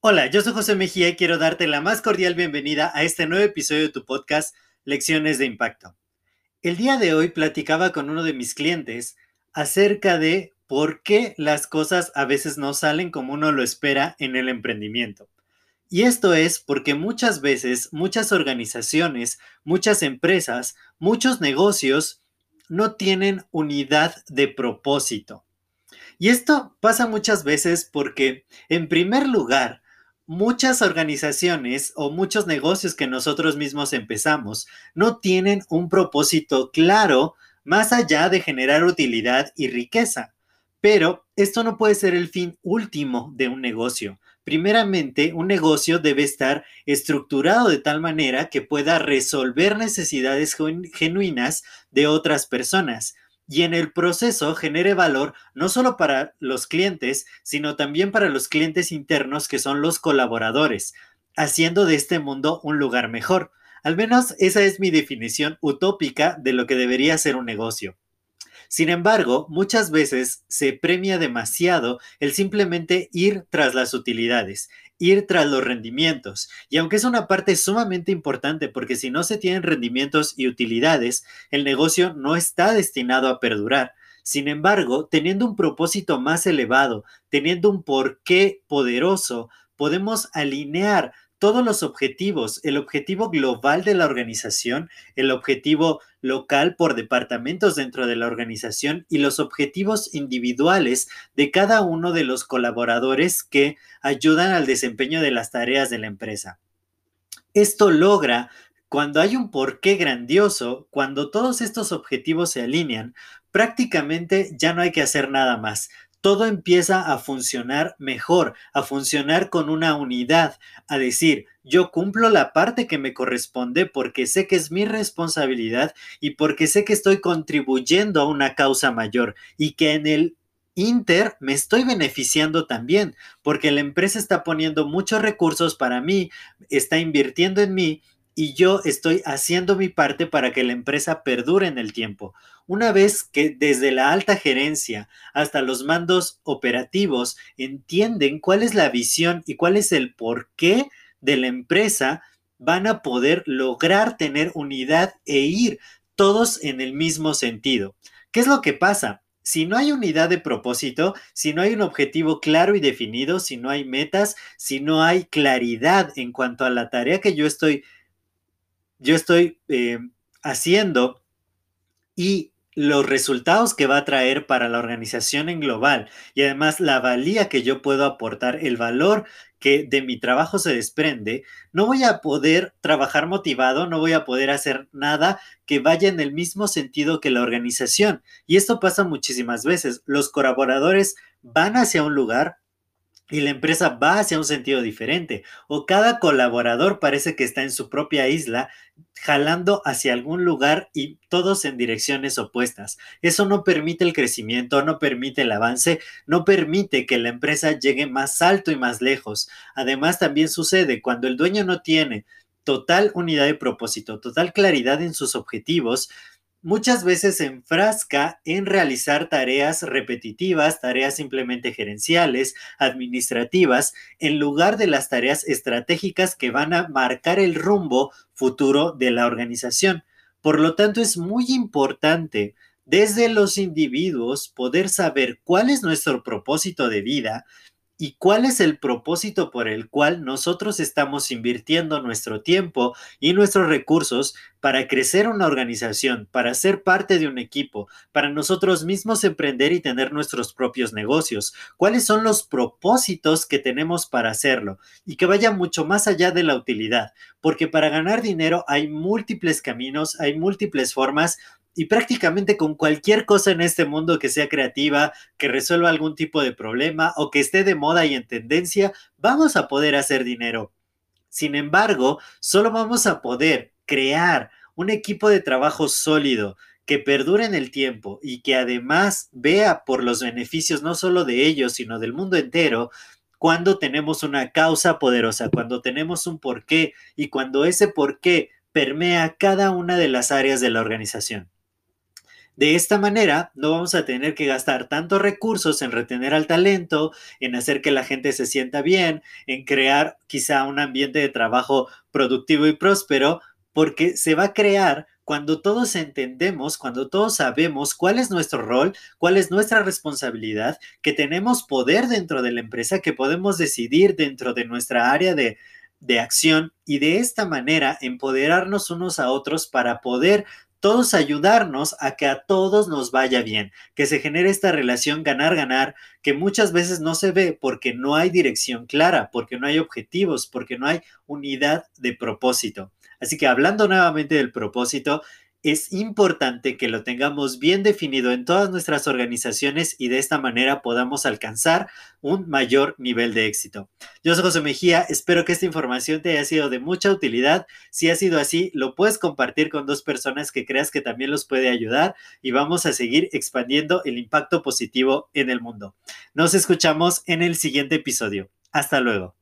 Hola, yo soy José Mejía y quiero darte la más cordial bienvenida a este nuevo episodio de tu podcast Lecciones de Impacto. El día de hoy platicaba con uno de mis clientes acerca de por qué las cosas a veces no salen como uno lo espera en el emprendimiento. Y esto es porque muchas veces muchas organizaciones, muchas empresas, muchos negocios no tienen unidad de propósito. Y esto pasa muchas veces porque, en primer lugar, muchas organizaciones o muchos negocios que nosotros mismos empezamos no tienen un propósito claro más allá de generar utilidad y riqueza. Pero esto no puede ser el fin último de un negocio. Primeramente, un negocio debe estar estructurado de tal manera que pueda resolver necesidades genuinas de otras personas y en el proceso genere valor no solo para los clientes, sino también para los clientes internos que son los colaboradores, haciendo de este mundo un lugar mejor. Al menos esa es mi definición utópica de lo que debería ser un negocio. Sin embargo, muchas veces se premia demasiado el simplemente ir tras las utilidades, ir tras los rendimientos. Y aunque es una parte sumamente importante porque si no se tienen rendimientos y utilidades, el negocio no está destinado a perdurar. Sin embargo, teniendo un propósito más elevado, teniendo un porqué poderoso, podemos alinear todos los objetivos, el objetivo global de la organización, el objetivo local por departamentos dentro de la organización y los objetivos individuales de cada uno de los colaboradores que ayudan al desempeño de las tareas de la empresa. Esto logra cuando hay un porqué grandioso, cuando todos estos objetivos se alinean, prácticamente ya no hay que hacer nada más todo empieza a funcionar mejor, a funcionar con una unidad, a decir, yo cumplo la parte que me corresponde porque sé que es mi responsabilidad y porque sé que estoy contribuyendo a una causa mayor y que en el Inter me estoy beneficiando también porque la empresa está poniendo muchos recursos para mí, está invirtiendo en mí y yo estoy haciendo mi parte para que la empresa perdure en el tiempo. Una vez que desde la alta gerencia hasta los mandos operativos entienden cuál es la visión y cuál es el porqué de la empresa, van a poder lograr tener unidad e ir todos en el mismo sentido. ¿Qué es lo que pasa? Si no hay unidad de propósito, si no hay un objetivo claro y definido, si no hay metas, si no hay claridad en cuanto a la tarea que yo estoy yo estoy eh, haciendo y los resultados que va a traer para la organización en global y además la valía que yo puedo aportar, el valor que de mi trabajo se desprende, no voy a poder trabajar motivado, no voy a poder hacer nada que vaya en el mismo sentido que la organización. Y esto pasa muchísimas veces. Los colaboradores van hacia un lugar, y la empresa va hacia un sentido diferente o cada colaborador parece que está en su propia isla jalando hacia algún lugar y todos en direcciones opuestas. Eso no permite el crecimiento, no permite el avance, no permite que la empresa llegue más alto y más lejos. Además, también sucede cuando el dueño no tiene total unidad de propósito, total claridad en sus objetivos, muchas veces se enfrasca en realizar tareas repetitivas, tareas simplemente gerenciales, administrativas, en lugar de las tareas estratégicas que van a marcar el rumbo futuro de la organización. Por lo tanto, es muy importante desde los individuos poder saber cuál es nuestro propósito de vida, y cuál es el propósito por el cual nosotros estamos invirtiendo nuestro tiempo y nuestros recursos para crecer una organización, para ser parte de un equipo, para nosotros mismos emprender y tener nuestros propios negocios. ¿Cuáles son los propósitos que tenemos para hacerlo? Y que vaya mucho más allá de la utilidad, porque para ganar dinero hay múltiples caminos, hay múltiples formas y prácticamente con cualquier cosa en este mundo que sea creativa, que resuelva algún tipo de problema o que esté de moda y en tendencia, vamos a poder hacer dinero. Sin embargo, solo vamos a poder crear un equipo de trabajo sólido que perdure en el tiempo y que además vea por los beneficios no solo de ellos, sino del mundo entero, cuando tenemos una causa poderosa, cuando tenemos un porqué y cuando ese porqué permea cada una de las áreas de la organización. De esta manera, no vamos a tener que gastar tantos recursos en retener al talento, en hacer que la gente se sienta bien, en crear quizá un ambiente de trabajo productivo y próspero, porque se va a crear cuando todos entendemos, cuando todos sabemos cuál es nuestro rol, cuál es nuestra responsabilidad, que tenemos poder dentro de la empresa, que podemos decidir dentro de nuestra área de, de acción y de esta manera empoderarnos unos a otros para poder todos ayudarnos a que a todos nos vaya bien, que se genere esta relación ganar-ganar que muchas veces no se ve porque no hay dirección clara, porque no hay objetivos, porque no hay unidad de propósito. Así que hablando nuevamente del propósito, es importante que lo tengamos bien definido en todas nuestras organizaciones y de esta manera podamos alcanzar un mayor nivel de éxito. Yo soy José Mejía, espero que esta información te haya sido de mucha utilidad. Si ha sido así, lo puedes compartir con dos personas que creas que también los puede ayudar y vamos a seguir expandiendo el impacto positivo en el mundo. Nos escuchamos en el siguiente episodio. Hasta luego.